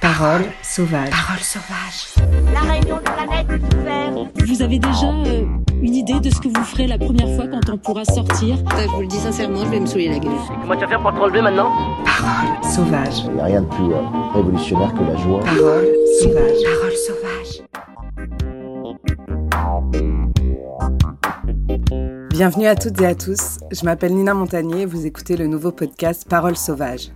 Parole sauvage. Parole sauvage. La réunion de planète est ouverte. Vous avez déjà euh, une idée de ce que vous ferez la première fois quand on pourra sortir? Je vous le dis sincèrement, je vais me saouler la gueule. Comment tu vas faire pour te relever maintenant? Parole sauvage. Il n'y a rien de plus euh, révolutionnaire que la joie. Parole sauvage. Parole sauvage. Bienvenue à toutes et à tous. Je m'appelle Nina Montagnier et vous écoutez le nouveau podcast Parole sauvage.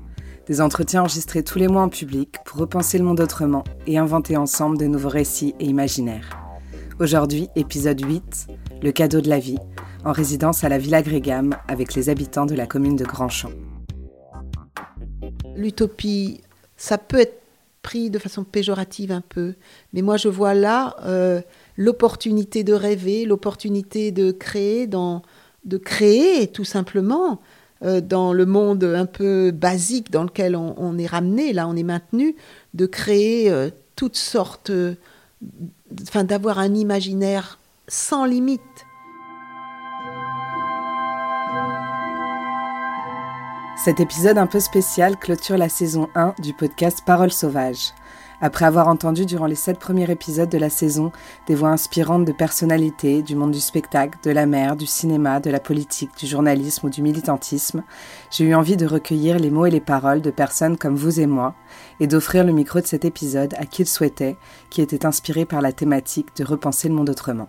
Des entretiens enregistrés tous les mois en public pour repenser le monde autrement et inventer ensemble de nouveaux récits et imaginaires. Aujourd'hui, épisode 8, Le cadeau de la vie, en résidence à la Villa Grégam avec les habitants de la commune de Grandchamp. L'utopie, ça peut être pris de façon péjorative un peu, mais moi je vois là euh, l'opportunité de rêver, l'opportunité de créer, dans, de créer tout simplement dans le monde un peu basique dans lequel on, est ramené, là on est maintenu, de créer euh, toutes sortes, euh, enfin d'avoir un imaginaire sans limite. Cet épisode un peu spécial clôture la saison 1 du podcast Parole sauvage. Après avoir entendu durant les sept premiers épisodes de la saison des voix inspirantes de personnalités du monde du spectacle, de la mer, du cinéma, de la politique, du journalisme ou du militantisme, j'ai eu envie de recueillir les mots et les paroles de personnes comme vous et moi et d'offrir le micro de cet épisode à qui le souhaitait, qui était inspiré par la thématique de repenser le monde autrement.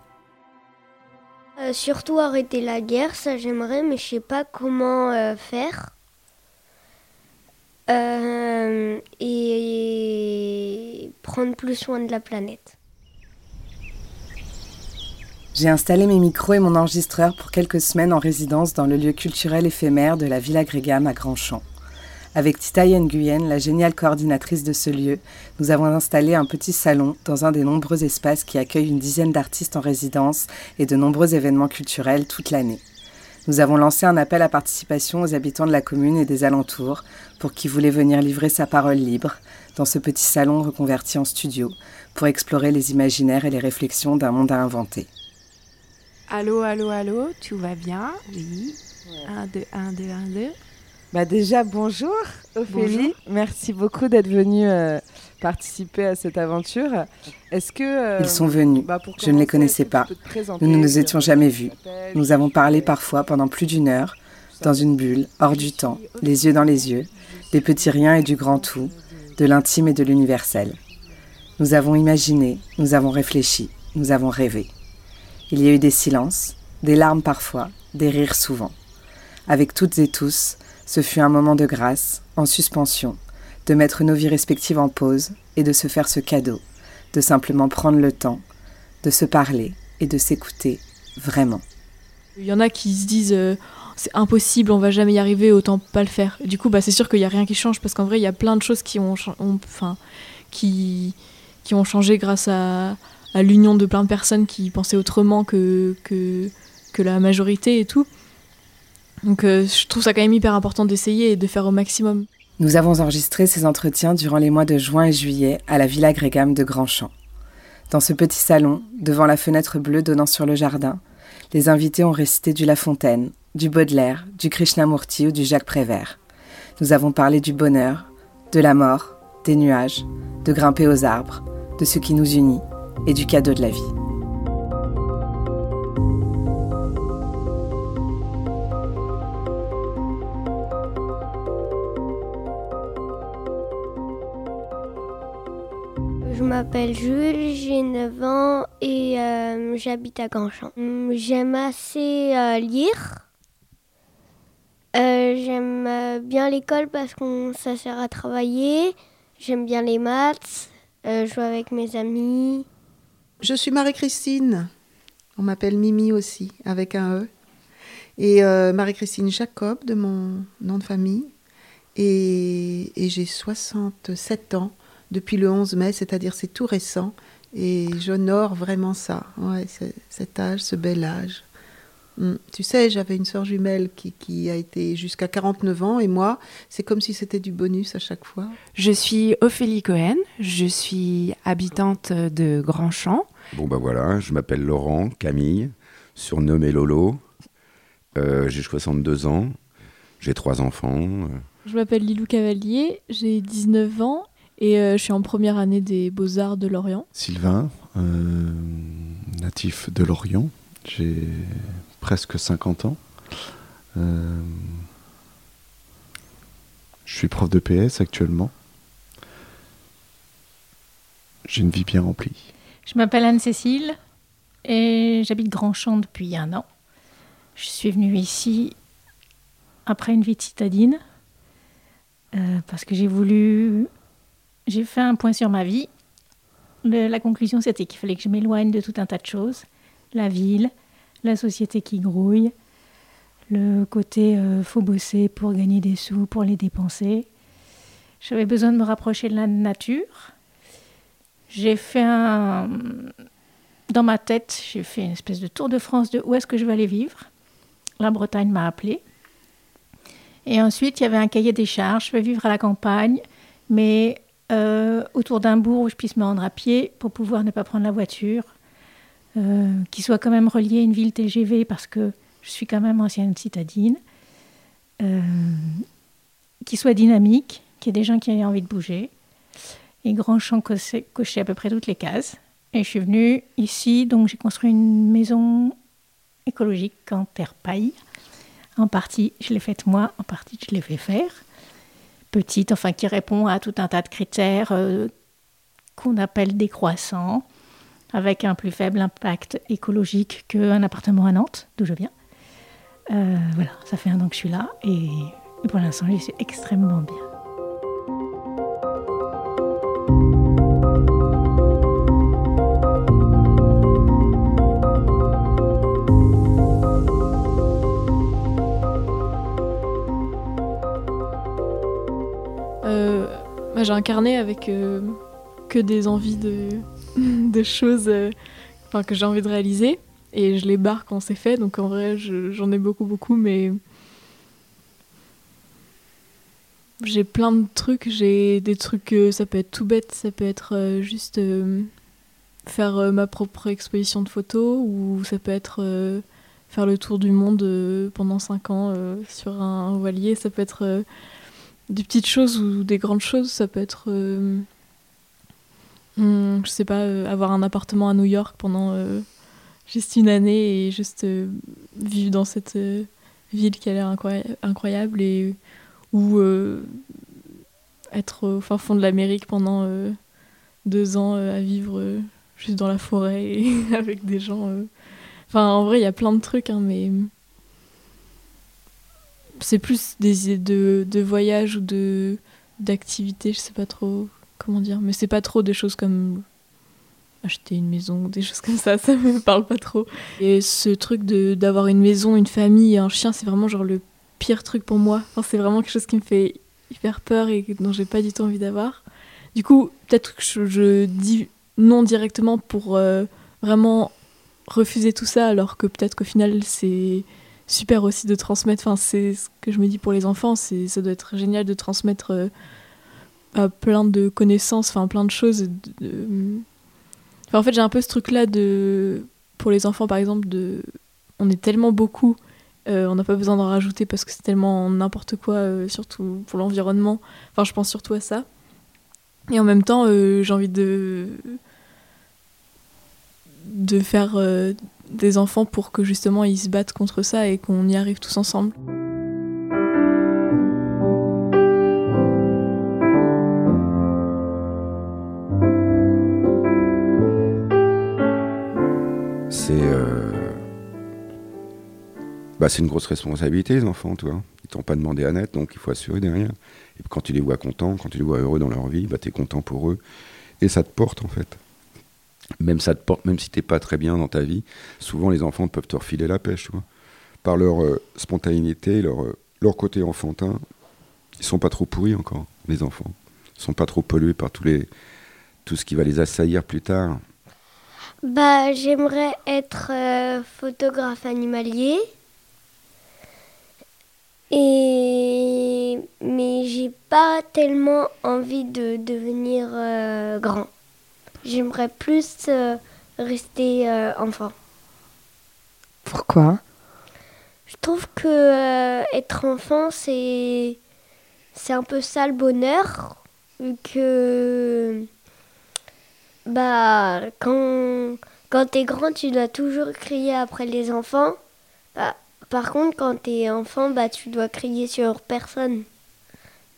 Euh, surtout arrêter la guerre, ça j'aimerais, mais je sais pas comment euh, faire. Euh, et prendre plus soin de la planète. J'ai installé mes micros et mon enregistreur pour quelques semaines en résidence dans le lieu culturel éphémère de la Villa Grégam à Grandchamp. Avec Titaï Nguyen, la géniale coordinatrice de ce lieu, nous avons installé un petit salon dans un des nombreux espaces qui accueillent une dizaine d'artistes en résidence et de nombreux événements culturels toute l'année. Nous avons lancé un appel à participation aux habitants de la commune et des alentours pour qui voulait venir livrer sa parole libre dans ce petit salon reconverti en studio pour explorer les imaginaires et les réflexions d'un monde à inventer. Allô, allô, allô, tout va bien? Oui. 1, 2, 1, 2, 1, 2. Bah déjà, bonjour Ophélie. Bonjour. Merci beaucoup d'être venue euh, participer à cette aventure. Est-ce que... euh, Ils sont venus. bah, Je ne les connaissais pas. Nous ne nous étions jamais vus. Nous avons parlé parfois pendant plus d'une heure, dans une bulle, hors du temps, les yeux dans les yeux, des petits riens et du grand tout, de l'intime et de l'universel. Nous avons imaginé, nous avons réfléchi, nous avons rêvé. Il y a eu des silences, des larmes parfois, des rires souvent. Avec toutes et tous, ce fut un moment de grâce, en suspension, de mettre nos vies respectives en pause et de se faire ce cadeau, de simplement prendre le temps, de se parler et de s'écouter vraiment. Il y en a qui se disent euh, c'est impossible, on va jamais y arriver, autant pas le faire. Du coup, bah, c'est sûr qu'il n'y a rien qui change parce qu'en vrai, il y a plein de choses qui ont, changé grâce à, à l'union de plein de personnes qui pensaient autrement que, que, que la majorité et tout. Donc, euh, je trouve ça quand même hyper important d'essayer et de faire au maximum. Nous avons enregistré ces entretiens durant les mois de juin et juillet à la Villa Grégam de Grandchamp. Dans ce petit salon, devant la fenêtre bleue donnant sur le jardin, les invités ont récité du La Fontaine, du Baudelaire, du Krishnamurti ou du Jacques Prévert. Nous avons parlé du bonheur, de la mort, des nuages, de grimper aux arbres, de ce qui nous unit et du cadeau de la vie. Je m'appelle Jules, j'ai 9 ans et euh, j'habite à Grandchamp. Hum, J'aime assez euh, lire. Euh, J'aime bien l'école parce que ça sert à travailler. J'aime bien les maths, jouer avec mes amis. Je suis Marie-Christine. On m'appelle Mimi aussi, avec un E. Et Marie-Christine Jacob, de mon nom de famille. Et, et j'ai 67 ans depuis le 11 mai, c'est-à-dire c'est tout récent. Et j'honore vraiment ça, ouais, c'est- cet âge, ce bel âge. Mm. Tu sais, j'avais une sœur jumelle qui, qui a été jusqu'à 49 ans, et moi, c'est comme si c'était du bonus à chaque fois. Je suis Ophélie Cohen, je suis habitante de Grandchamp. Bon bah voilà, je m'appelle Laurent Camille, surnommé Lolo. Euh, j'ai 62 ans, j'ai trois enfants. Je m'appelle Lilou Cavalier, j'ai 19 ans et euh, je suis en première année des Beaux-Arts de Lorient. Sylvain, euh, natif de Lorient, j'ai presque 50 ans. Euh, je suis prof de PS actuellement. J'ai une vie bien remplie. Je m'appelle Anne-Cécile et j'habite Grandchamp depuis un an. Je suis venue ici après une vie de citadine euh, parce que j'ai voulu. J'ai fait un point sur ma vie. La conclusion, c'était qu'il fallait que je m'éloigne de tout un tas de choses. La ville, la société qui grouille, le côté euh, faut bosser pour gagner des sous, pour les dépenser. J'avais besoin de me rapprocher de la nature. J'ai fait un. Dans ma tête, j'ai fait une espèce de tour de France de où est-ce que je vais aller vivre. La Bretagne m'a appelé. Et ensuite, il y avait un cahier des charges. Je vais vivre à la campagne, mais euh, autour d'un bourg où je puisse me rendre à pied pour pouvoir ne pas prendre la voiture. Euh, qui soit quand même relié à une ville TGV parce que je suis quand même ancienne citadine. Euh, qui soit dynamique, qui ait des gens qui aient envie de bouger. Et Grand Champ coché, à peu près toutes les cases. Et je suis venue ici, donc j'ai construit une maison écologique en terre paille. En partie, je l'ai faite moi, en partie, je l'ai fait faire. Petite, enfin, qui répond à tout un tas de critères euh, qu'on appelle décroissants, avec un plus faible impact écologique qu'un appartement à Nantes, d'où je viens. Euh, voilà, ça fait un an que je suis là et, pour l'instant, j'y suis extrêmement bien. J'ai un carnet avec euh, que des envies de, choses euh, que j'ai envie de réaliser. Et je les barre quand c'est fait. Donc en vrai, je- j'en ai beaucoup, beaucoup. Mais j'ai plein de trucs. J'ai des trucs, euh, ça peut être tout bête. Ça peut être euh, juste faire ma propre exposition de photos. Ou ça peut être faire le tour du monde pendant 5 ans sur un voilier. Ça peut être... des petites choses ou des grandes choses, ça peut être, euh, hmm, je sais pas, euh, avoir un appartement à New York pendant euh, juste une année et juste vivre dans cette ville qui a l'air incroya- incroyable et ou être au fin fond de l'Amérique pendant deux ans à vivre juste dans la forêt avec des gens. Enfin, en vrai, il y a plein de trucs, hein, mais c'est plus des idées de, de voyage ou de d'activités, je sais pas trop comment dire, mais c'est pas trop des choses comme acheter une maison ou des choses comme ça, ça me parle pas trop. Et ce truc d'avoir une maison, une famille et un chien, c'est vraiment genre le pire truc pour moi. C'est vraiment quelque chose qui me fait hyper peur et dont j'ai pas du tout envie d'avoir. Du coup, peut-être que je, je dis non directement pour euh, vraiment refuser tout ça, alors que peut-être qu'au final c'est super aussi de transmettre. Enfin, c'est ce que je me dis pour les enfants, c'est ça doit être génial de transmettre euh, plein de connaissances, enfin plein de choses. en fait, j'ai un peu ce truc-là de pour les enfants, par exemple, de on est tellement beaucoup, euh, on n'a pas besoin d'en rajouter parce que c'est tellement n'importe quoi, euh, surtout pour l'environnement. Enfin, je pense surtout à ça. Et en même temps, j'ai envie de de faire des enfants pour que justement ils se battent contre ça et qu'on y arrive tous ensemble. C'est euh, bah, une grosse responsabilité, les enfants, tu vois. Ils t'ont pas demandé à naître, donc il faut assurer derrière. Et quand tu les vois contents, quand tu les vois heureux dans leur vie, bah, tu es content pour eux. Et ça te porte, en fait. Même ça te porte, même si t'es pas très bien dans ta vie, souvent les enfants peuvent te refiler la pêche. Par leur euh, spontanéité, leur, euh, leur côté enfantin, ils sont pas trop pourris encore, les enfants. Ils sont pas trop pollués par tous les, tout ce qui va les assaillir plus tard. Bah, j'aimerais être euh, photographe animalier. Et mais j'ai pas tellement envie de devenir grand. J'aimerais plus euh, rester euh, enfant. Pourquoi? Je trouve que euh, être enfant c'est c'est un peu ça le bonheur vu que bah quand quand t'es grand, tu dois toujours crier après les enfants. Bah, par contre, quand t'es enfant, bah tu dois crier sur personne.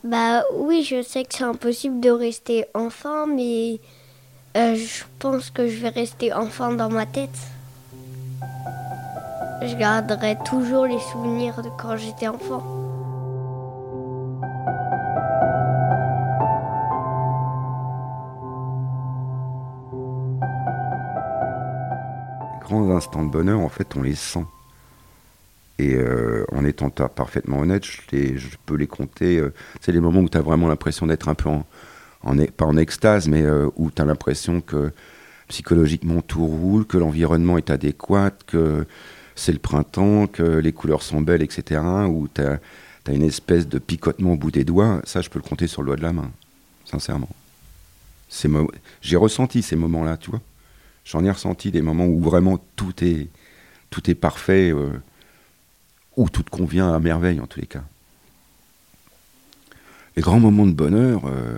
Bah oui, je sais que c'est impossible de rester enfant, mais euh, je pense que je vais rester enfant dans ma tête. Je garderai toujours les souvenirs de quand j'étais enfant. Les grands instants de bonheur, en fait, on les sent. Et euh, en étant ta- parfaitement honnête, je peux les compter. euh, c'est les moments où tu as vraiment l'impression d'être un peu en, e- pas en extase, mais euh, où tu as l'impression que psychologiquement tout roule, que l'environnement est adéquat, que c'est le printemps, que les couleurs sont belles, etc. Où tu as, une espèce de picotement au bout des doigts. Ça, je peux le compter sur le doigt de la main, sincèrement. J'ai ressenti ces moments-là, tu vois. J'en ai ressenti des moments où vraiment tout est, tout est parfait, euh, où tout te convient à merveille en tous les cas. Les grands moments de bonheur, euh,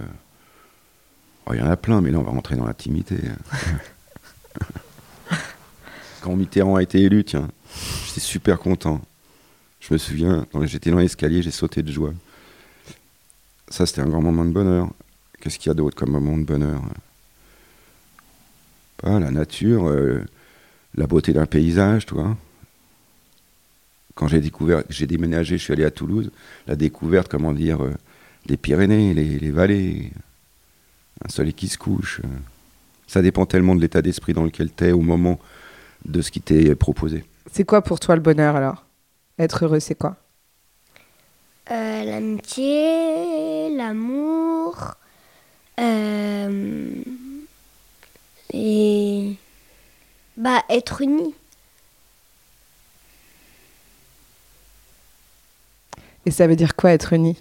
oh, il y en a plein, mais là on va rentrer dans l'intimité. Quand Mitterrand a été élu, tiens, j'étais super content. Je me souviens, j'étais dans l'escalier, j'ai sauté de joie. Ça, c'était un grand moment de bonheur. Qu'est-ce qu'il y a d'autre comme moment de bonheur Pas la nature, euh, la beauté d'un paysage, tu vois. Quand j'ai découvert, j'ai déménagé, je suis allé à Toulouse, la découverte, comment dire, euh, des Pyrénées, les, les vallées, un soleil qui se couche. euh. Ça dépend tellement de l'état d'esprit dans lequel tu es au moment de ce qui t'est proposé. C'est quoi pour toi le bonheur alors? Être heureux, c'est quoi? Euh, L'amitié, l'amour, euh, et bah être unis. Et ça veut dire quoi être uni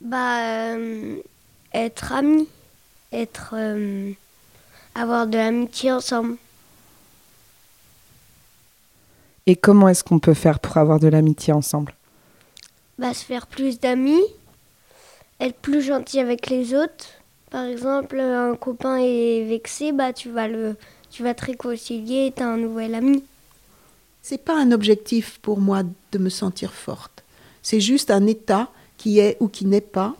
Bah euh, être amis, être euh, avoir de l'amitié ensemble. Et comment est-ce qu'on peut faire pour avoir de l'amitié ensemble? Bah se faire plus d'amis, être plus gentil avec les autres. Par exemple, un copain est vexé, bah tu vas le tu vas te réconcilier et t'as un nouvel ami. C'est pas un objectif pour moi de me sentir forte. C'est juste un état qui est ou qui n'est pas.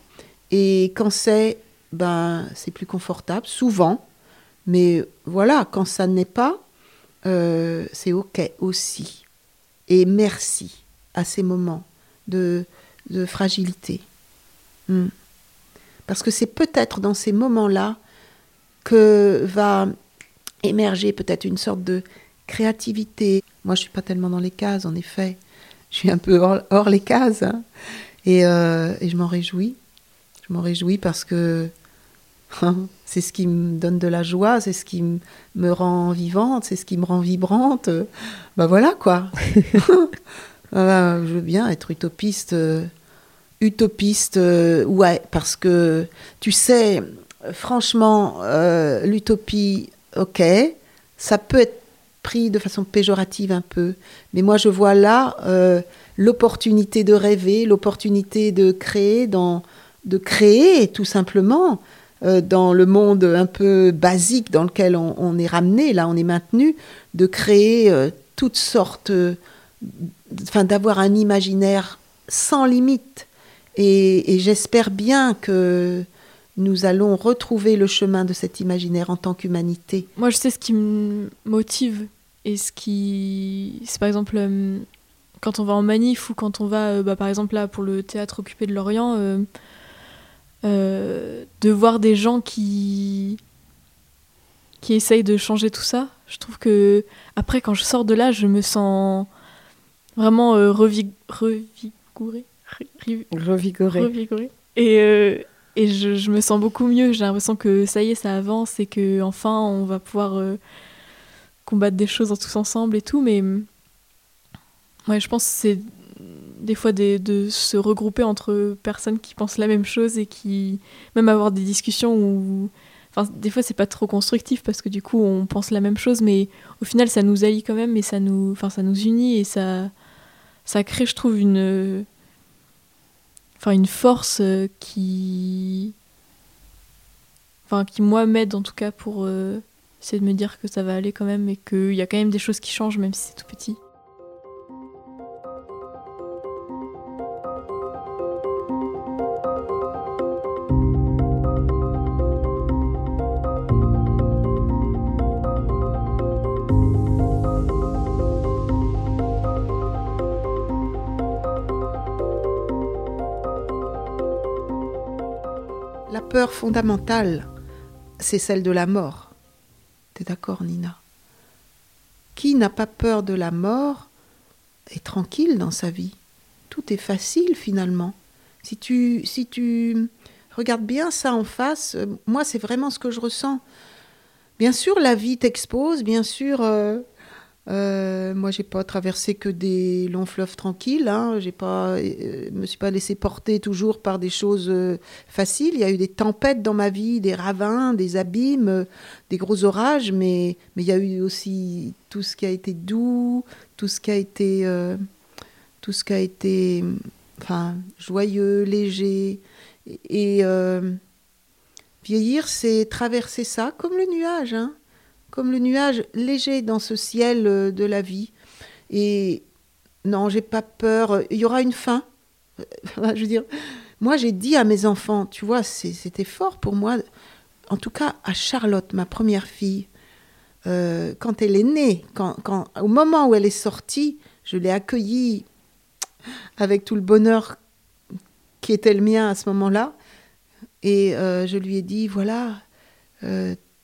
Et quand c'est, ben, c'est plus confortable, souvent. Mais voilà, quand ça n'est pas, euh, c'est OK aussi. Et merci à ces moments de, de fragilité. Hmm. Parce que c'est peut-être dans ces moments-là que va émerger peut-être une sorte de créativité. Moi, je suis pas tellement dans les cases, en effet. Je suis un peu hors, les cases. hein. Euh, et je m'en réjouis. Je m'en réjouis parce que c'est ce qui me donne de la joie, c'est ce qui me rend vivante, c'est ce qui me rend vibrante. Ben voilà, quoi. Voilà, je veux bien être utopiste. euh, utopiste, euh, ouais, parce que tu sais, franchement, euh, l'utopie, ok, ça peut être pris de façon péjorative un peu, mais moi je vois là l'opportunité de rêver, l'opportunité de créer, dans, de créer tout simplement euh, dans le monde un peu basique dans lequel on, est ramené, là on est maintenu, de créer euh, toutes sortes, euh, enfin d'avoir un imaginaire sans limite. Et, j'espère bien que nous allons retrouver le chemin de cet imaginaire en tant qu'humanité. Moi, je sais ce qui me motive et ce qui. C'est par exemple quand on va en manif ou quand on va, bah, par exemple, là pour le théâtre occupé de Lorient, euh, de voir des gens qui. qui essayent de changer tout ça. Je trouve que, après, quand je sors de là, je me sens vraiment euh, revi- revigorée. Re- Revigorée. revigorée. Et, euh, et je, je me sens beaucoup mieux. J'ai l'impression que ça y est, ça avance et que enfin on va pouvoir combattre des choses tous ensemble et tout. Mais ouais, je pense que c'est des fois de se regrouper entre personnes qui pensent la même chose et qui même avoir des discussions où des fois c'est pas trop constructif parce que du coup on pense la même chose mais au final ça nous allie quand même et ça nous enfin ça nous unit et ça crée je trouve une enfin une force euh, qui enfin qui moi m'aident en tout cas pour euh, essayer de me dire que ça va aller quand même et qu'il y a quand même des choses qui changent même si c'est tout petit. La peur fondamentale, c'est celle de la mort. T'es d'accord, Nina? Qui n'a pas peur de la mort est tranquille dans sa vie. Tout est facile finalement. Si tu, si tu regardes bien ça en face, euh, moi c'est vraiment ce que je ressens. Bien sûr, la vie t'expose, bien sûr. euh, euh, moi, j'ai pas traversé que des longs fleuves tranquilles. Hein. J'ai pas, euh, me suis pas laissé porter toujours par des choses euh, faciles. Il y a eu des tempêtes dans ma vie, des ravins, des abîmes, euh, des gros orages, mais mais il y a eu aussi tout ce qui a été doux, tout ce qui a été, tout ce qui a été, enfin, joyeux, léger. Et vieillir, c'est traverser ça comme le nuage, hein comme le nuage léger dans ce ciel euh, de la vie. Et non, j'ai pas peur. Il y aura une fin. Je veux dire, moi j'ai dit à mes enfants, tu vois, c'était fort pour moi. En tout cas, à Charlotte, ma première fille, euh, quand elle est née, quand, au moment où elle est sortie, je l'ai accueillie avec tout le bonheur qui était le mien à ce moment-là. Et euh, je lui ai dit, voilà,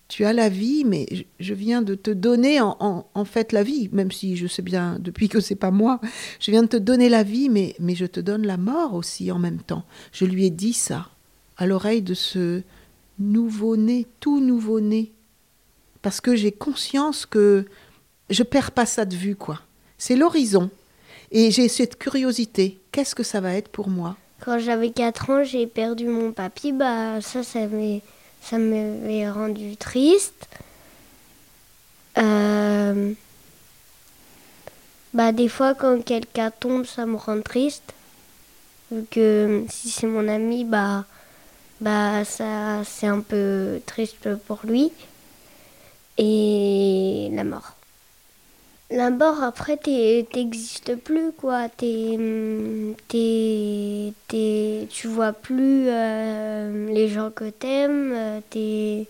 tu as la vie, mais je- viens de te donner en, fait la vie, même si je sais bien depuis que c'est pas moi, je viens de te donner la vie, mais, mais je te donne la mort aussi en même temps. Je lui ai dit ça à l'oreille de ce nouveau-né, tout nouveau-né, parce que j'ai conscience que je perds pas ça de vue, quoi. C'est l'horizon. Et j'ai cette curiosité. Qu'est-ce que ça va être pour moi? Quand j'avais 4 ans, j'ai perdu mon papy. Bah, ça, ça m'avait ça m'avait rendu triste. Euh, Bah, des fois, quand quelqu'un tombe, ça me rend triste. Vu que si c'est mon ami, bah, bah ça, c'est un peu triste pour lui. Et la mort. La mort, après, t'es- t'existes plus, quoi. T'es, t'es- tu vois plus euh, les gens que t'aimes. euh, T'es,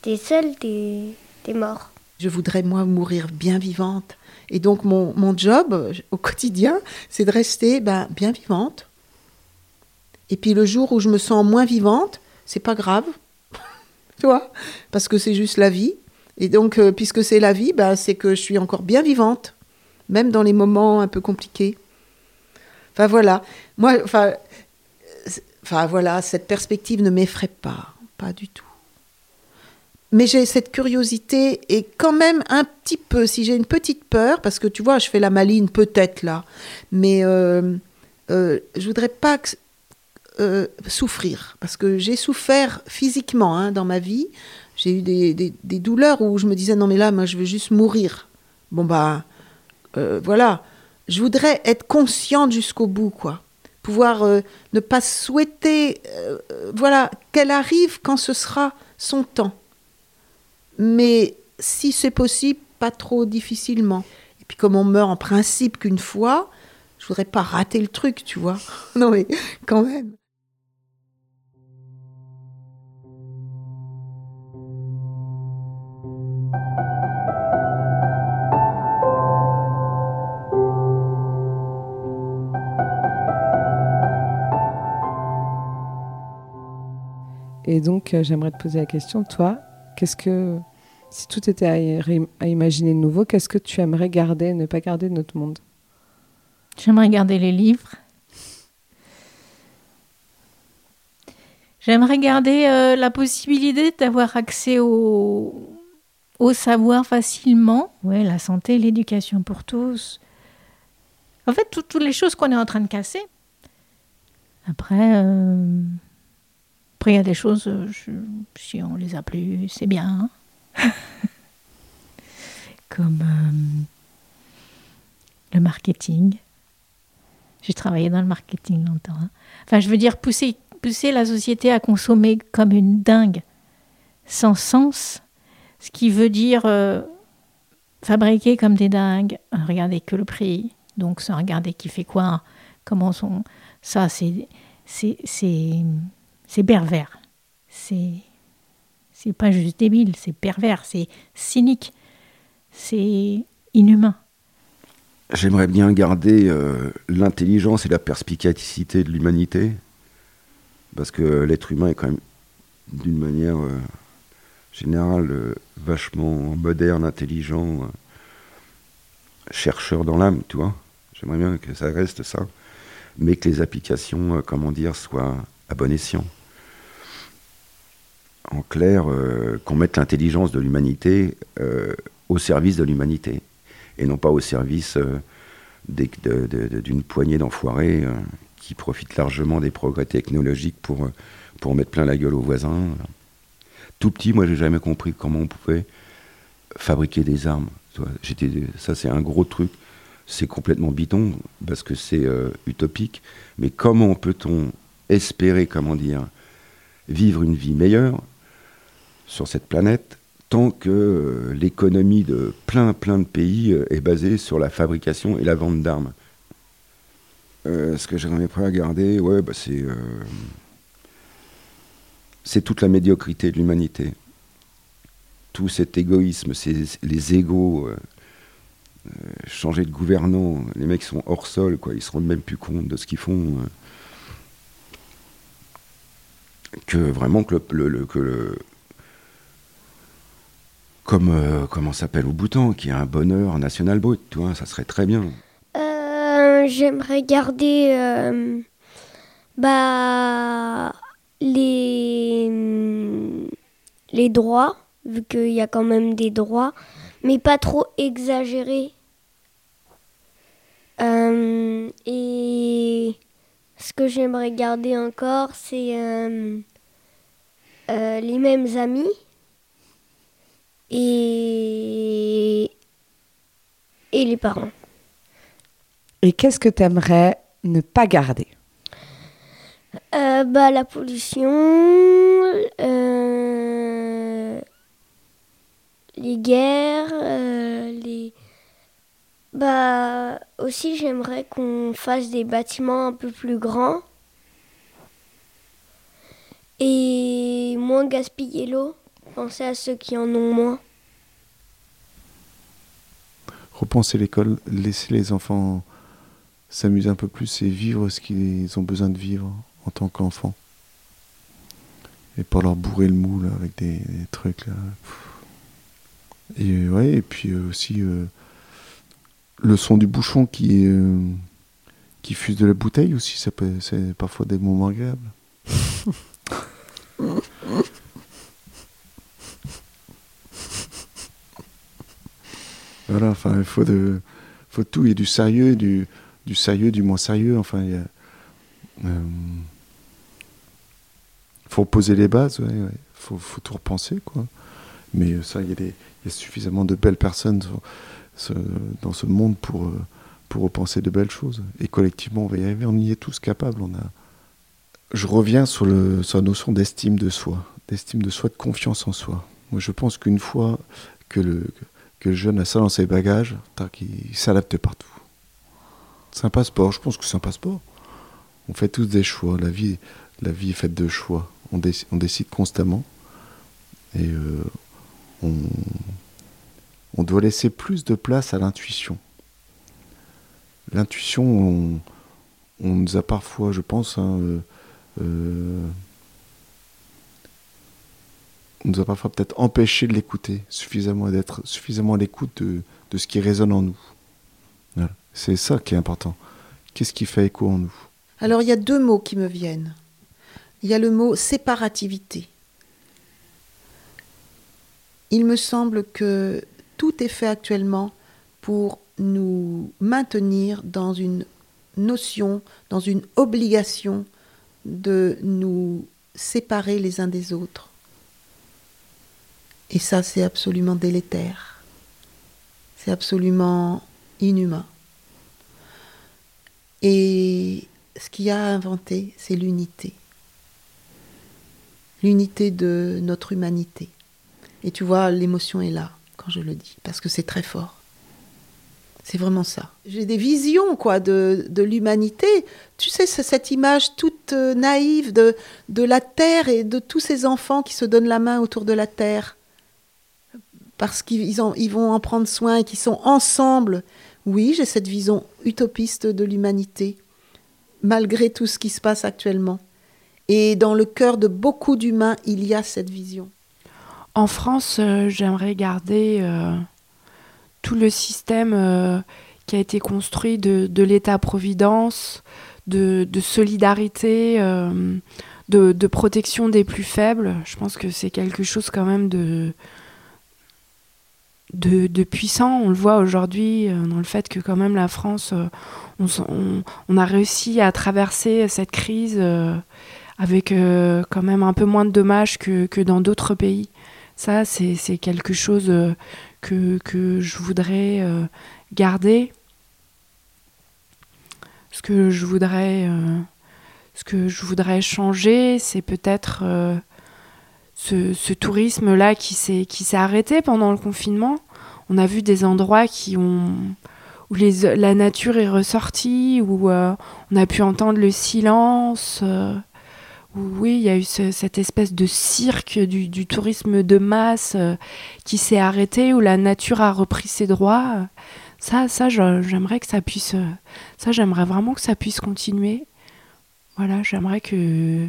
t'es seul, t'es, t'es mort. Je voudrais, moi, mourir bien vivante. Et donc, mon, job au quotidien, c'est de rester ben, bien vivante. Et puis, le jour où je me sens moins vivante, c'est pas grave. tu Parce que c'est juste la vie. Et donc, euh, puisque c'est la vie, ben, c'est que je suis encore bien vivante, même dans les moments un peu compliqués. Enfin, voilà. Moi, enfin, enfin, voilà, cette perspective ne m'effraie pas. Pas du tout. Mais j'ai cette curiosité et quand même un petit peu, si j'ai une petite peur, parce que tu vois, je fais la maline peut-être là, mais euh, euh, je voudrais pas que- euh, souffrir, parce que j'ai souffert physiquement hein, dans ma vie. J'ai eu des, des- douleurs où je me disais non mais là, moi je veux juste mourir. Bon bah euh, voilà, je voudrais être consciente jusqu'au bout quoi, pouvoir euh, ne pas souhaiter, euh, voilà, qu'elle arrive quand ce sera son temps mais si c'est possible, pas trop difficilement. Et puis comme on meurt en principe qu'une fois, je voudrais pas rater le truc, tu vois. Non mais quand même. Et donc, euh, j'aimerais te poser la question, toi, qu'est-ce que, si tout était à, imaginer de nouveau, qu'est-ce que tu aimerais garder, ne pas garder de notre monde? J'aimerais garder les livres. J'aimerais garder euh, la possibilité d'avoir accès au, savoir facilement. Ouais, la santé, l'éducation pour tous. En fait, tout- toutes les choses qu'on est en train de casser. Après, euh, il y a des choses, euh, si on les a plus, c'est bien. hein. Comme euh, le marketing. J'ai travaillé dans le marketing longtemps. hein. Enfin, je veux dire, pousser, pousser la société à consommer comme une dingue. sans sens, ce qui veut dire euh, fabriquer comme des dingues, regarder que le prix, donc sans regarder qui fait quoi, comment sont. Ça, c'est c'est c'est pervers. C'est c'est pas juste débile, c'est pervers, c'est cynique, c'est inhumain. J'aimerais bien garder euh, l'intelligence et la perspicacité de l'humanité, parce que l'être humain est quand même, d'une manière euh, générale, euh, vachement moderne, intelligent, chercheur dans l'âme, tu vois. J'aimerais bien que ça reste ça, mais que les applications, comment dire, soient à bon escient. En clair, qu'on mette l'intelligence de l'humanité au service de l'humanité et non pas au service euh, d'une poignée d'enfoirés euh, qui profitent largement des progrès technologiques pour, euh, pour mettre plein la gueule aux voisins. Tout petit, moi, j'ai jamais compris comment on pouvait fabriquer des armes. Ça, c'est un gros truc. C'est complètement bidon parce que c'est utopique. Mais comment peut-on espérer, comment dire, vivre une vie meilleure sur cette planète tant que euh, l'économie de plein plein de pays euh, est basée sur la fabrication et la vente d'armes. Euh, ce que j'aimerais pas garder, ouais, bah c'est toute la médiocrité de l'humanité. Tout cet égoïsme, les égaux, changer de gouvernant, les mecs sont hors sol, quoi, ils se rendent même plus compte de ce qu'ils font. que vraiment que que le comme euh, comment s'appelle au bouton, qui a un bonheur national brut, tu vois, ça serait très bien. Euh, j'aimerais garder euh, bah, les, les droits, vu qu'il y a quand même des droits, mais pas trop exagérés. et ce que j'aimerais garder encore, c'est les mêmes amis et, et les parents. Et qu'est-ce que tu aimerais ne pas garder? Euh, bah, La pollution, euh, les guerres, euh, les... Bah, aussi, j'aimerais qu'on fasse des bâtiments un peu plus grands et moins gaspiller l'eau. Pensez à ceux qui en ont moins. Repenser l'école, laisser les enfants s'amuser un peu plus et vivre ce qu'ils ont besoin de vivre en tant qu'enfants. Et pas leur bourrer le moule avec des, trucs là. Et ouais, et puis euh, aussi euh, le son du bouchon qui euh, qui fuse de la bouteille aussi, ça peut, c'est parfois des moments agréables. Voilà, enfin, il faut, de, faut tout. Il y a du sérieux, du, du sérieux, du moins sérieux. Enfin, il euh, faut poser les bases, ouais. Faut, faut, tout repenser, quoi. Mais ça, il y, a des, il y a suffisamment de belles personnes dans ce monde pour, euh, pour repenser de belles choses. Et collectivement, on va y arriver. On y est tous capables. On a... Je reviens sur, le, sur la notion d'estime de soi, d'estime de soi, de confiance en soi. Moi, je pense qu'une fois que le, que le jeune a ça dans ses bagages, il s'adapte partout. C'est un passeport, je pense que c'est un passeport. On fait tous des choix, la vie, la vie est faite de choix. On, décide constamment. Et euh, on, doit laisser plus de place à l'intuition. L'intuition, on, on, nous a parfois, je pense, hein, euh, euh, nous a parfois peut-être empêché de l'écouter suffisamment, d'être suffisamment à l'écoute de, de, ce qui résonne en nous. C'est ça qui est important. Qu'est-ce qui fait écho en nous? Alors il y a deux mots qui me viennent. Il y a le mot séparativité. Il me semble que tout est fait actuellement pour nous maintenir dans une notion, dans une obligation de nous séparer les uns des autres. Et ça, c'est absolument délétère. C'est absolument inhumain. Et ce qu'il a inventé, c'est l'unité. L'unité de notre humanité. Et tu vois, l'émotion est là quand je le dis, parce que c'est très fort. C'est vraiment ça. J'ai des visions, quoi, de, l'humanité. Tu sais, cette image toute euh, naïve de la Terre et de tous ces enfants qui se donnent la main autour de la Terre. Parce qu'ils vont en prendre soin et qu'ils sont ensemble. Oui, j'ai cette vision utopiste de l'humanité, malgré tout ce qui se passe actuellement. Et dans le cœur de beaucoup d'humains, il y a cette vision. En France, euh, j'aimerais garder euh, tout le système euh, qui a été construit de, de l'État-providence, de, solidarité, de protection des plus faibles. Je pense que c'est quelque chose quand même de, de, puissant. On le voit aujourd'hui euh, dans le fait que quand même la France, euh, on, a réussi à traverser cette crise euh, avec quand même un peu moins de dommages que, que dans d'autres pays. Ça, c'est quelque chose que, que je voudrais garder. Ce que je voudrais, ce que je voudrais changer, c'est peut-être ce, ce tourisme-là qui s'est arrêté pendant le confinement. On a vu des endroits qui ont où la nature est ressortie, où euh, on a pu entendre le silence. euh, où, oui, il y a eu ce- cette espèce de cirque du, tourisme de masse euh, qui s'est arrêté, où la nature a repris ses droits. Ça, ça, j'aimerais vraiment que ça puisse continuer. Voilà, j'aimerais que,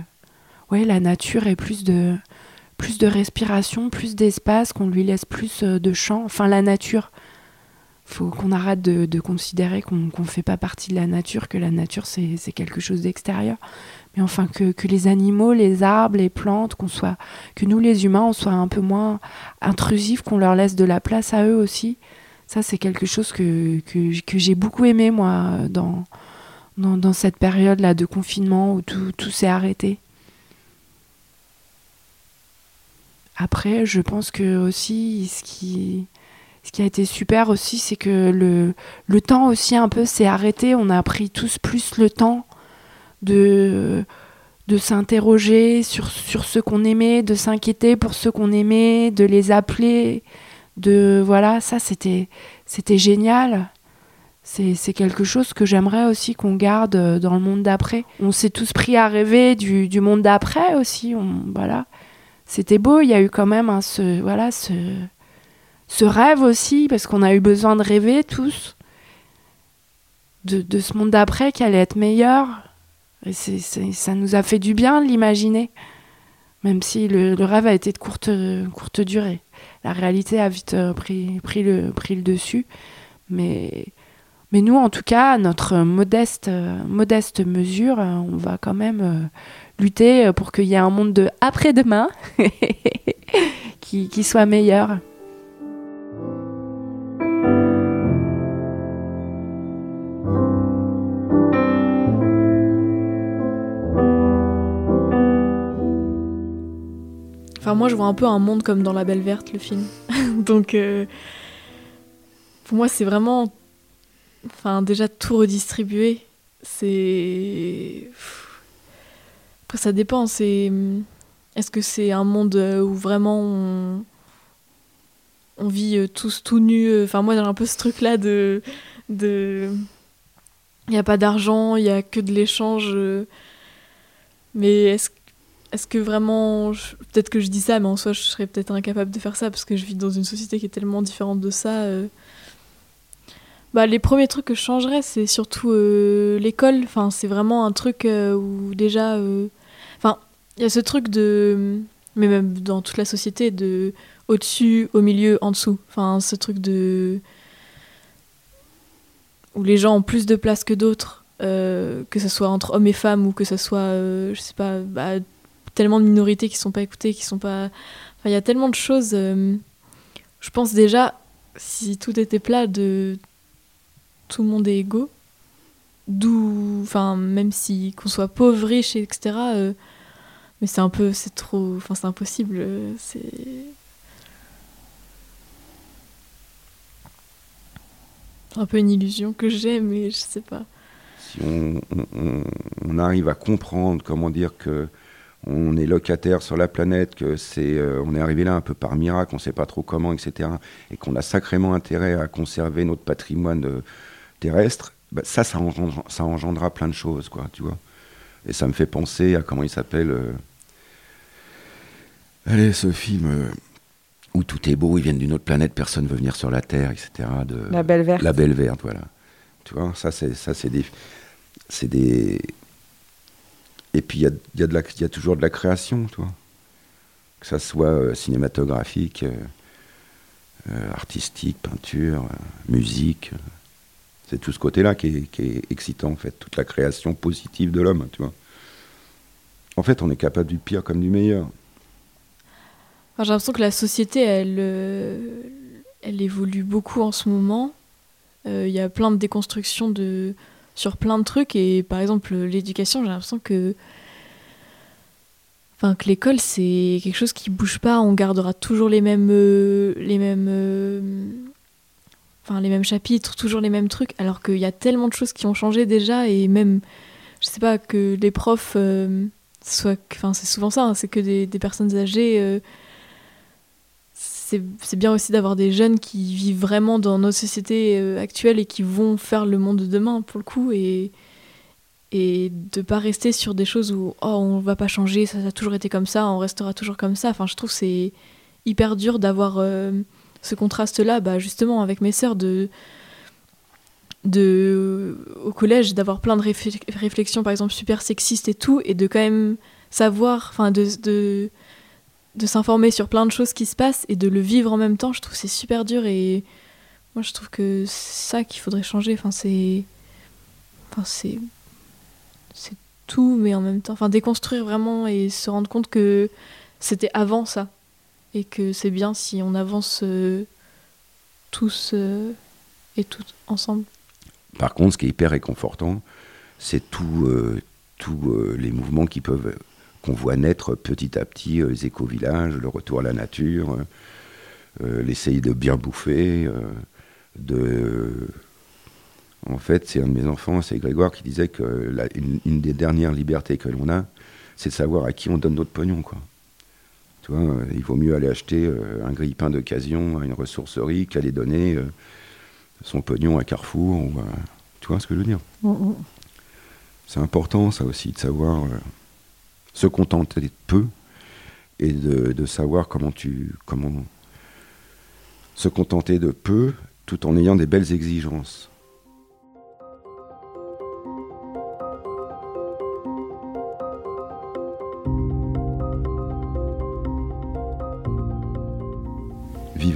ouais, la nature ait plus de, plus de respiration, plus d'espace, qu'on lui laisse plus euh, de champ. Enfin, la nature. Faut qu'on arrête de, considérer qu'on ne fait pas partie de la nature, que la nature c'est quelque chose d'extérieur. Mais enfin que, les animaux, les arbres, les plantes, qu'on soit, que nous les humains, on soit un peu moins intrusifs, qu'on leur laisse de la place à eux aussi. Ça c'est quelque chose que, que, que j'ai beaucoup aimé moi dans, dans, dans cette période là de confinement où tout, tout s'est arrêté. Après, je pense que aussi, ce qui, ce qui a été super aussi, c'est que le, le temps aussi un peu s'est arrêté. On a pris tous plus le temps de, de s'interroger sur, sur ce qu'on aimait, de s'inquiéter pour ceux qu'on aimait, de les appeler. De, voilà, ça c'était, c'était génial. C'est, quelque chose que j'aimerais aussi qu'on garde dans le monde d'après. On s'est tous pris à rêver du, du monde d'après aussi. On, voilà. C'était beau, il y a eu quand même ce, voilà, ce, rêve aussi, parce qu'on a eu besoin de rêver tous, de, ce monde d'après qui allait être meilleur. Et ça nous a fait du bien de l'imaginer, même si le, rêve a été de courte, courte durée. La réalité a vite euh, pris, pris, le, pris le dessus. Mais, mais nous, en tout cas, notre modeste, euh, modeste mesure, euh, on va quand même euh, lutter pour qu'il y ait un monde de après-demain qui, qui soit meilleur. Enfin, moi, je vois un peu un monde comme dans La Belle Verte, le film. Donc, euh, pour moi, c'est vraiment. Enfin, déjà tout redistribuer. C'est. Après, ça dépend. C'est. Est-ce que c'est un monde euh, où vraiment on, vit euh, tous tout nus euh, Enfin, moi, j'ai un peu ce truc-là de. de... Il n'y a pas d'argent, il n'y a que de l'échange. Mais est-ce est-ce que vraiment, peut-être que je dis ça, mais en soi, je serais peut-être incapable de faire ça parce que je vis dans une société qui est tellement différente de ça. Bah, les premiers trucs que je changerais, c'est surtout euh, l'école. Enfin, c'est vraiment un truc euh, où déjà, euh, enfin, il y a ce truc de, mais même dans toute la société, de au-dessus, au milieu, en dessous. Enfin, ce truc de où les gens ont plus de place que d'autres, que ce soit entre hommes et femmes ou que ce soit, je sais pas, bah, tellement de minorités qui sont pas écoutées, qui sont pas. Il y a tellement de choses. Je pense déjà, si tout était plat, de tout le monde est égaux, d'où, enfin, même si qu'on soit pauvre, riche, etc. euh, mais c'est un peu, c'est trop, enfin, c'est impossible. euh, C'est un peu une illusion que j'ai, mais je sais pas. si on, on- arrive à comprendre, comment dire, que on est locataire sur la planète, que c'est, euh, on est arrivé là un peu par miracle, on sait pas trop comment, etc., et qu'on a sacrément intérêt à conserver notre patrimoine terrestre, bah, ça, ça, engendre- ça engendra plein de choses, quoi, tu vois. Et ça me fait penser à comment il s'appelle. euh, Allez, ce film euh, où tout est beau, ils viennent d'une autre planète, personne ne veut venir sur la Terre, etc. De... La Belle Verte. La Belle Verte, voilà. Tu vois, ça, c'est, ça, c'est des. C'est des. Et puis, il y a, y, a y toujours de la création, tu vois. Que ça soit euh, cinématographique, artistique, peinture, musique. C'est tout ce côté-là qui est, excitant, en fait. Toute la création positive de l'homme, tu vois. En fait, on est capable du pire comme du meilleur. J'ai l'impression que la société, elle, euh, elle évolue beaucoup en ce moment. Euh, Il y a plein de déconstructions sur plein de trucs. Et par exemple, l'éducation, j'ai l'impression que, enfin, que l'école, c'est quelque chose qui bouge pas. On gardera toujours les mêmes, les mêmes, euh, enfin, les mêmes chapitres, toujours les mêmes trucs. Alors qu'il y a tellement de choses qui ont changé déjà. Et même, je sais pas, que les profs, euh, soit, enfin, c'est souvent ça, hein, c'est que des, personnes âgées. euh, c'est bien aussi d'avoir des jeunes qui vivent vraiment dans nos sociétés euh, actuelles et qui vont faire le monde de demain pour le coup et et de pas rester sur des choses où oh on va pas changer ça, ça a toujours été comme ça on restera toujours comme ça enfin je trouve c'est hyper dur d'avoir euh, ce contraste là bah justement avec mes sœurs de de au collège d'avoir plein de réflexions par exemple super sexistes et tout et de quand même savoir enfin de, de de s'informer sur plein de choses qui se passent et de le vivre en même temps, je trouve c'est super dur et moi je trouve que c'est ça qu'il faudrait changer. Enfin c'est, enfin c'est, c'est tout, mais en même temps, enfin déconstruire vraiment et se rendre compte que c'était avant ça et que c'est bien si on avance euh, tous euh, et toutes ensemble. Par contre, ce qui est hyper réconfortant, c'est tous euh, les mouvements qui peuvent qu'on voit naître petit à petit, les éco-villages, le retour à la nature, l'essayer de bien bouffer, de... En fait, c'est un de mes enfants, c'est Grégoire, qui disait que une des dernières libertés que l'on a, c'est de savoir à qui on donne notre pognon, quoi. Tu vois, euh, il vaut mieux aller acheter euh, un grille-pain d'occasion à une ressourcerie qu'aller donner euh, son pognon à Carrefour. Ou, à- tu vois ce que je veux dire? C'est important, ça aussi, de savoir se contenter de peu et de, de savoir comment tu comment se contenter de peu tout en ayant des belles exigences.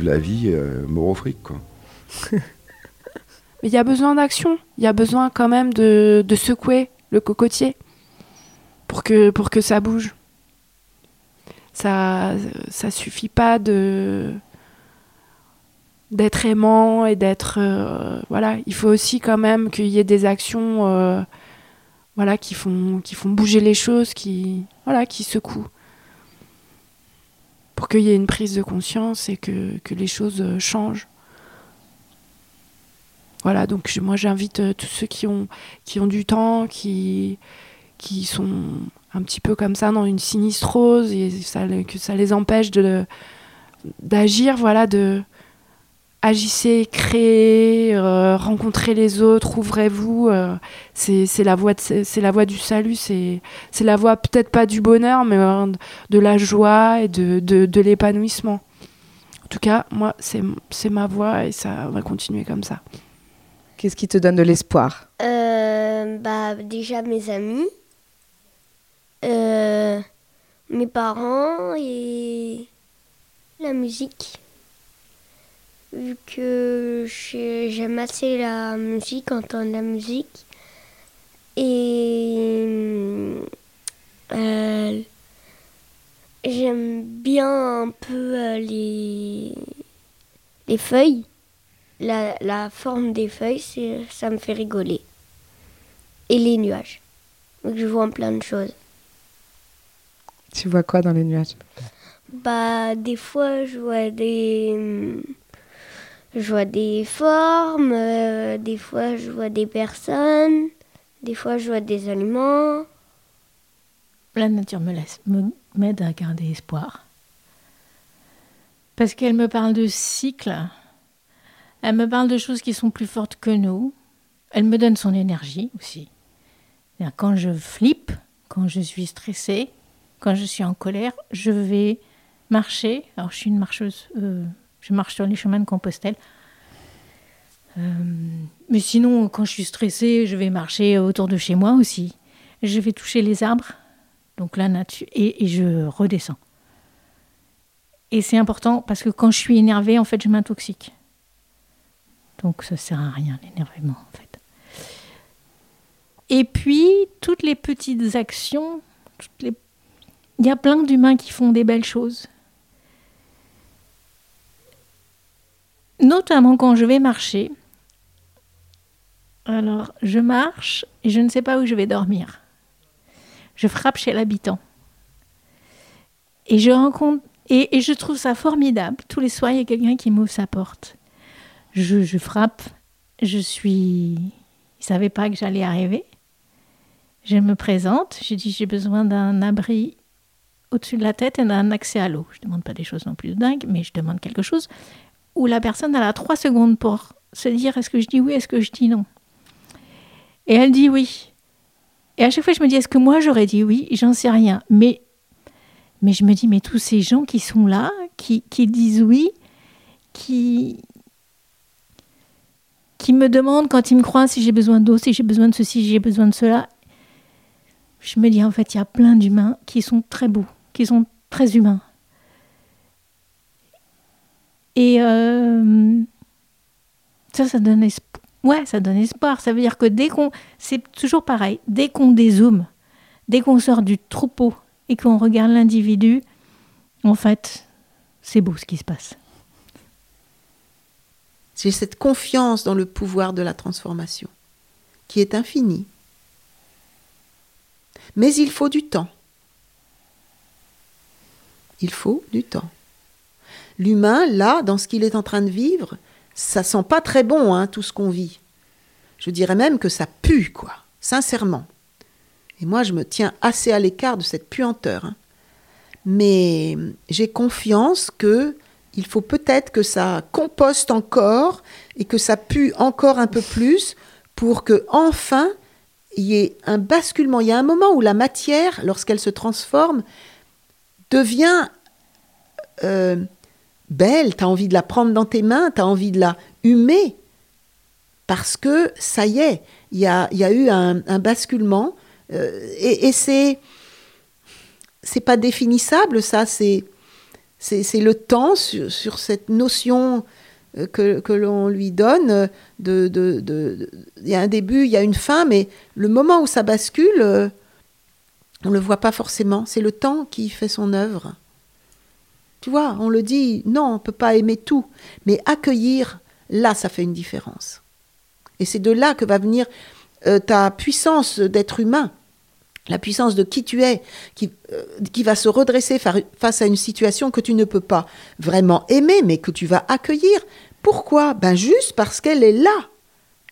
La vie, euh, mort au fric, quoi. Mais il y a besoin d'action. Il y a besoin quand même de, de secouer le cocotier pour que, pour que ça bouge. Ça, ça suffit pas de d'être aimant et d'être euh, voilà. Il faut aussi quand même qu'il y ait des actions euh, voilà qui font qui font bouger les choses, qui voilà qui secouent pour qu'il y ait une prise de conscience et que, que les choses euh, changent. Voilà, donc moi j'invite euh, tous ceux qui ont, qui ont du temps, qui, qui sont un petit peu comme ça dans une sinistrose et que ça les empêche de d'agir, voilà, de agissez, créez, euh, rencontrez les autres, ouvrez-vous. euh, c'est c'est la voie de- c'est la voie du salut, c'est c'est la voie peut-être pas du bonheur, mais euh, de la joie et de, de, de l'épanouissement. En tout cas, moi, c'est c'est ma voie et ça va continuer comme ça. Qu'est-ce qui te donne de l'espoir? Euh, bah, déjà mes amis, euh, mes parents et la musique. Vu que j'ai- j'aime assez la musique, entendre la musique. Et euh, j'aime bien un peu euh, les, les feuilles. La, la forme des feuilles, ça me fait rigoler. Et les nuages. Donc je vois plein de choses. Tu vois quoi dans les nuages? Bah, des fois, je vois des. Je vois des formes, euh, des fois, je vois des personnes, des fois, je vois des aliments. la nature me laisse, m'aide à garder espoir. Parce qu'elle me parle de cycles, elle me parle de choses qui sont plus fortes que nous, elle me donne son énergie aussi. Quand je flippe, quand je suis stressée, quand je suis en colère, je vais marcher. Alors, je suis une marcheuse, euh, je marche sur les chemins de Compostelle. Euh, mais sinon, quand je suis stressée, je vais marcher autour de chez moi aussi. Je vais toucher les arbres, donc la nature, et, je redescends. Et c'est important parce que quand je suis énervée, en fait, je m'intoxique. Donc ça sert à rien l'énervement, en fait. Et puis, toutes les petites actions, toutes les- il y a plein d'humains qui font des belles choses. Notamment quand je vais marcher. Alors, je marche et je ne sais pas où je vais dormir. Je frappe chez l'habitant. Et je rencontre et, je trouve ça formidable. Tous les soirs, il y a quelqu'un qui m'ouvre sa porte. Je, je frappe. Je suis. Il savait pas que j'allais arriver. Je me présente. Je dis j'ai besoin d'un abri au-dessus de la tête et d'un accès à l'eau. Je demande pas des choses non plus de dingue, mais je demande quelque chose où la personne elle a trois secondes pour se dire est-ce que je dis oui, est-ce que je dis non? Et elle dit oui. Et à chaque fois, je me dis est-ce que moi j'aurais dit oui? J'en sais rien. Mais, mais je me dis mais tous ces gens qui sont là, qui, qui disent oui, qui, qui me demandent quand ils me croient si j'ai besoin d'eau, si j'ai besoin de ceci, si j'ai besoin de cela. Je me dis en fait, il y a plein d'humains qui sont très beaux, qui sont très humains. Et euh, ça, ça donne espoir. Ça donne espoir. Ça veut dire que dès qu'on. C'est toujours pareil. Dès qu'on dézoome, dès qu'on sort du troupeau et qu'on regarde l'individu, en fait, c'est beau ce qui se passe. J'ai cette confiance dans le pouvoir de la transformation, qui est infini. Mais il faut du temps. Il faut du temps. L'humain, là, dans ce qu'il est en train de vivre, ça sent pas très bon, hein, tout ce qu'on vit. Je dirais même que ça pue, quoi, sincèrement. Et moi, je me tiens assez à l'écart de cette puanteur. hein. Mais j'ai confiance que il faut peut-être que ça composte encore et que ça pue encore un peu plus pour que enfin il y ait un basculement. Il y a un moment où la matière, lorsqu'elle se transforme, devient euh, belle. Tu as envie de la prendre dans tes mains, tu as envie de la humer. Parce que ça y est, il y a, il eu un, basculement. euh, et c'est. C'est pas définissable, ça, c'est c'est le temps sur, cette notion euh, que, que l'on lui donne. euh, De, de, il y a un début, il y a une fin, mais le moment où ça bascule, euh, on ne le voit pas forcément. C'est le temps qui fait son œuvre. Tu vois, on le dit, non, on ne peut pas aimer tout, mais accueillir, là, ça fait une différence. Et c'est de là que va venir euh, ta puissance d'être humain la puissance de qui tu es, qui, euh, va se redresser fa- face à une situation que tu ne peux pas vraiment aimer, mais que tu vas accueillir. Pourquoi? Ben juste parce qu'elle est là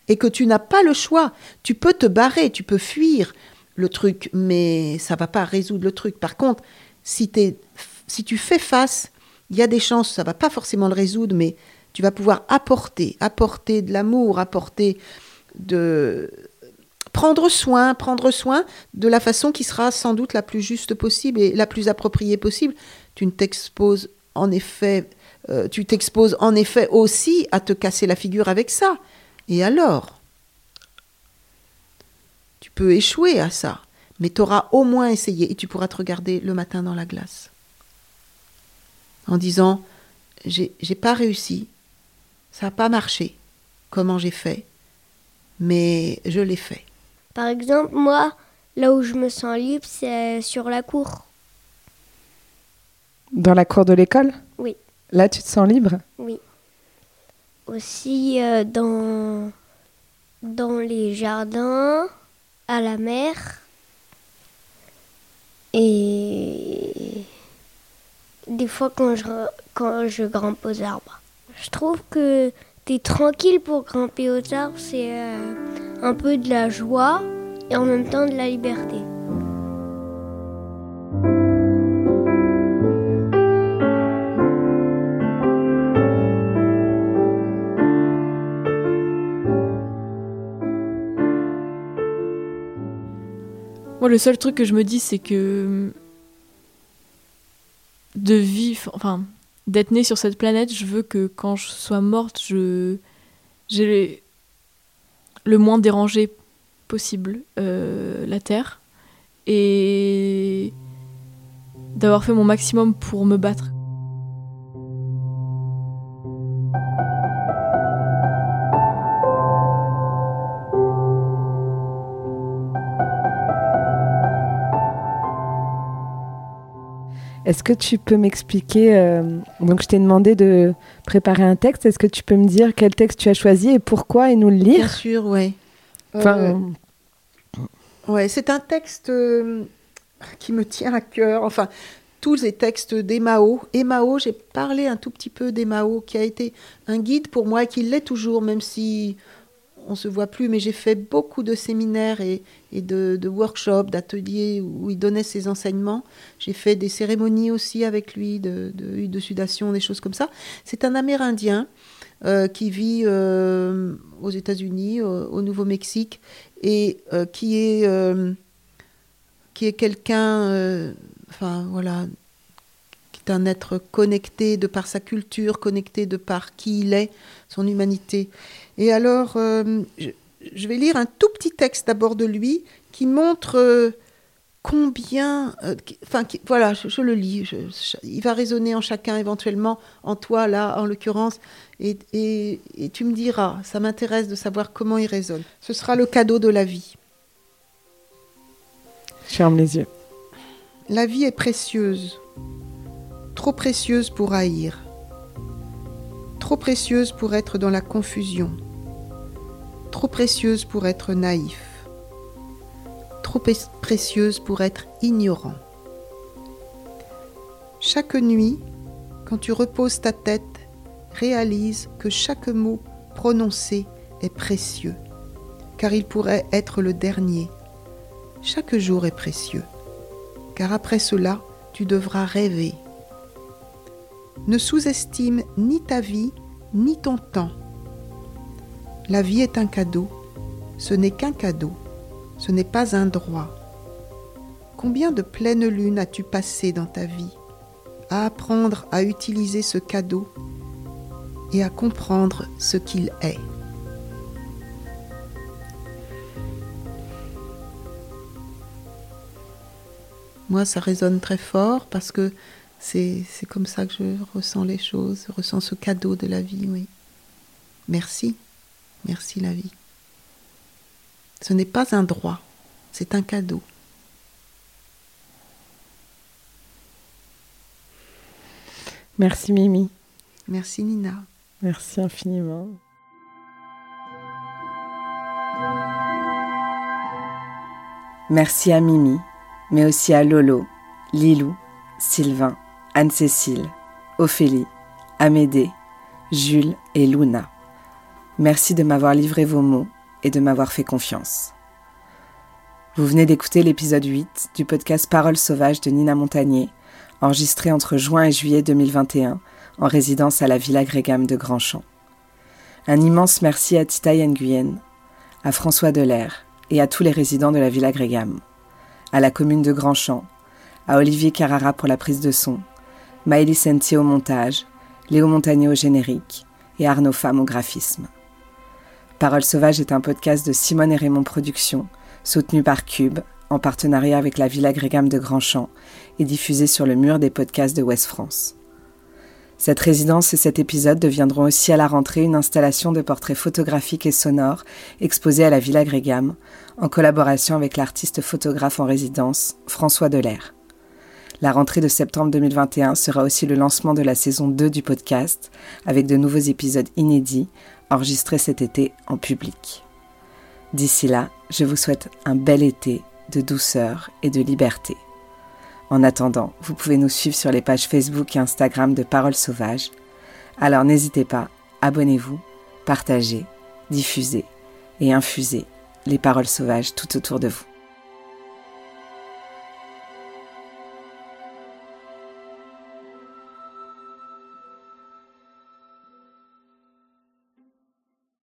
et que tu n'as pas le choix. Tu peux te barrer, tu peux fuir le truc, mais ça va pas résoudre le truc. Par contre, si, t'es- si tu fais face, il y a des chances, ça va pas forcément le résoudre, mais tu vas pouvoir apporter, apporter de l'amour, apporter de prendre soin, prendre soin de la façon qui sera sans doute la plus juste possible et la plus appropriée possible. Tu ne t'exposes en effet, euh, tu t'exposes en effet aussi à te casser la figure avec ça. Et alors? Tu peux échouer à ça, mais tu auras au moins essayé et tu pourras te regarder le matin dans la glace en disant j'ai j'ai pas réussi, ça n'a pas marché, comment j'ai fait, mais je l'ai fait. Par exemple, moi, là où je me sens libre, c'est sur la cour. Dans la cour de l'école? Oui. Là, tu te sens libre? Oui. Aussi euh, dans, dans les jardins, à la mer. Et des fois quand je, quand grimpe aux arbres. Je trouve que t'es tranquille pour grimper aux arbres, c'est euh, un peu de la joie et en même temps de la liberté. Moi, le seul truc que je me dis, c'est que de vivre, enfin, d'être née sur cette planète, je veux que quand je sois morte, je j'ai le moins dérangé possible euh, la Terre et d'avoir fait mon maximum pour me battre. Est-ce que tu peux m'expliquer euh, Donc, je t'ai demandé de préparer un texte. Est-ce que tu peux me dire quel texte tu as choisi et pourquoi et nous le lire? Bien sûr, oui. Enfin, Ouais, c'est un texte euh, qui me tient à cœur. Enfin, tous les textes d'Emao. Emao, j'ai parlé un tout petit peu d'Emao, qui a été un guide pour moi et qui l'est toujours, même si on se voit plus. Mais j'ai fait beaucoup de séminaires et, de, workshops, d'ateliers où il donnait ses enseignements. J'ai fait des cérémonies aussi avec lui, de, sudation, des choses comme ça. C'est un Amérindien euh, qui vit euh, aux États-Unis, au, au Nouveau-Mexique, et euh, qui est qui est quelqu'un, enfin voilà, qui est un être connecté de par sa culture, connecté de par qui il est, son humanité. Et alors, euh, je, je vais lire un tout petit texte d'abord de lui qui montre euh, combien, euh, enfin voilà, je, je le lis, je- il va résonner en chacun éventuellement, en toi là en l'occurrence, et, et- et tu me diras, ça m'intéresse de savoir comment il résonne. Ce sera le cadeau de la vie. je ferme les yeux. La vie est précieuse, trop précieuse pour haïr, trop précieuse pour être dans la confusion, trop précieuse pour être naïf, trop précieuse pour être ignorant. Chaque nuit, quand tu reposes ta tête, réalise que chaque mot prononcé est précieux, car il pourrait être le dernier. Chaque jour est précieux car après cela, tu devras rêver. Ne sous-estime ni ta vie, ni ton temps. La vie est un cadeau, ce n'est qu'un cadeau, ce n'est pas un droit. Combien de pleines lunes as-tu passé dans ta vie à apprendre à utiliser ce cadeau et à comprendre ce qu'il est? Moi, ça résonne très fort parce que c'est comme ça que je ressens les choses, je ressens ce cadeau de la vie, oui. Merci, merci la vie. Ce n'est pas un droit, c'est un cadeau. Merci Mimi. Merci Nina. Merci infiniment. Merci à Mimi, mais aussi à Lolo, Lilou, Sylvain, Anne-Cécile, Ophélie, Amédée, Jules et Luna. Merci de m'avoir livré vos mots et de m'avoir fait confiance. Vous venez d'écouter l'épisode 8 du podcast Paroles sauvages de Nina Montagnier, enregistré entre juin et juillet 2021 en résidence à la Villa Grégam de Grandchamp. Un immense merci à Tita Nguyen, à François Delair et à tous les résidents de la Villa Grégam, à la commune de Grandchamp, à Olivier Carrara pour la prise de son, Maëlys Sentier au montage, Léo Montagnier au générique et Arnaud Femme au graphisme. Parole sauvage est un podcast de Simone et Raymond Productions, soutenu par Cube, en partenariat avec la Villa Grégam de Grandchamp et diffusé sur le mur des podcasts de Ouest France. Cette résidence et cet épisode deviendront aussi à la rentrée une installation de portraits photographiques et sonores exposés à la Villa Grégam, en collaboration avec l'artiste photographe en résidence François Delair. La rentrée de septembre 2021 sera aussi le lancement de la saison 2 du podcast, avec de nouveaux épisodes inédits enregistrés cet été en public. D'ici là, je vous souhaite un bel été de douceur et de liberté. En attendant, vous pouvez nous suivre sur les pages Facebook et Instagram de Paroles Sauvages. Alors n'hésitez pas, abonnez-vous, partagez, diffusez et infusez les paroles sauvages tout autour de vous.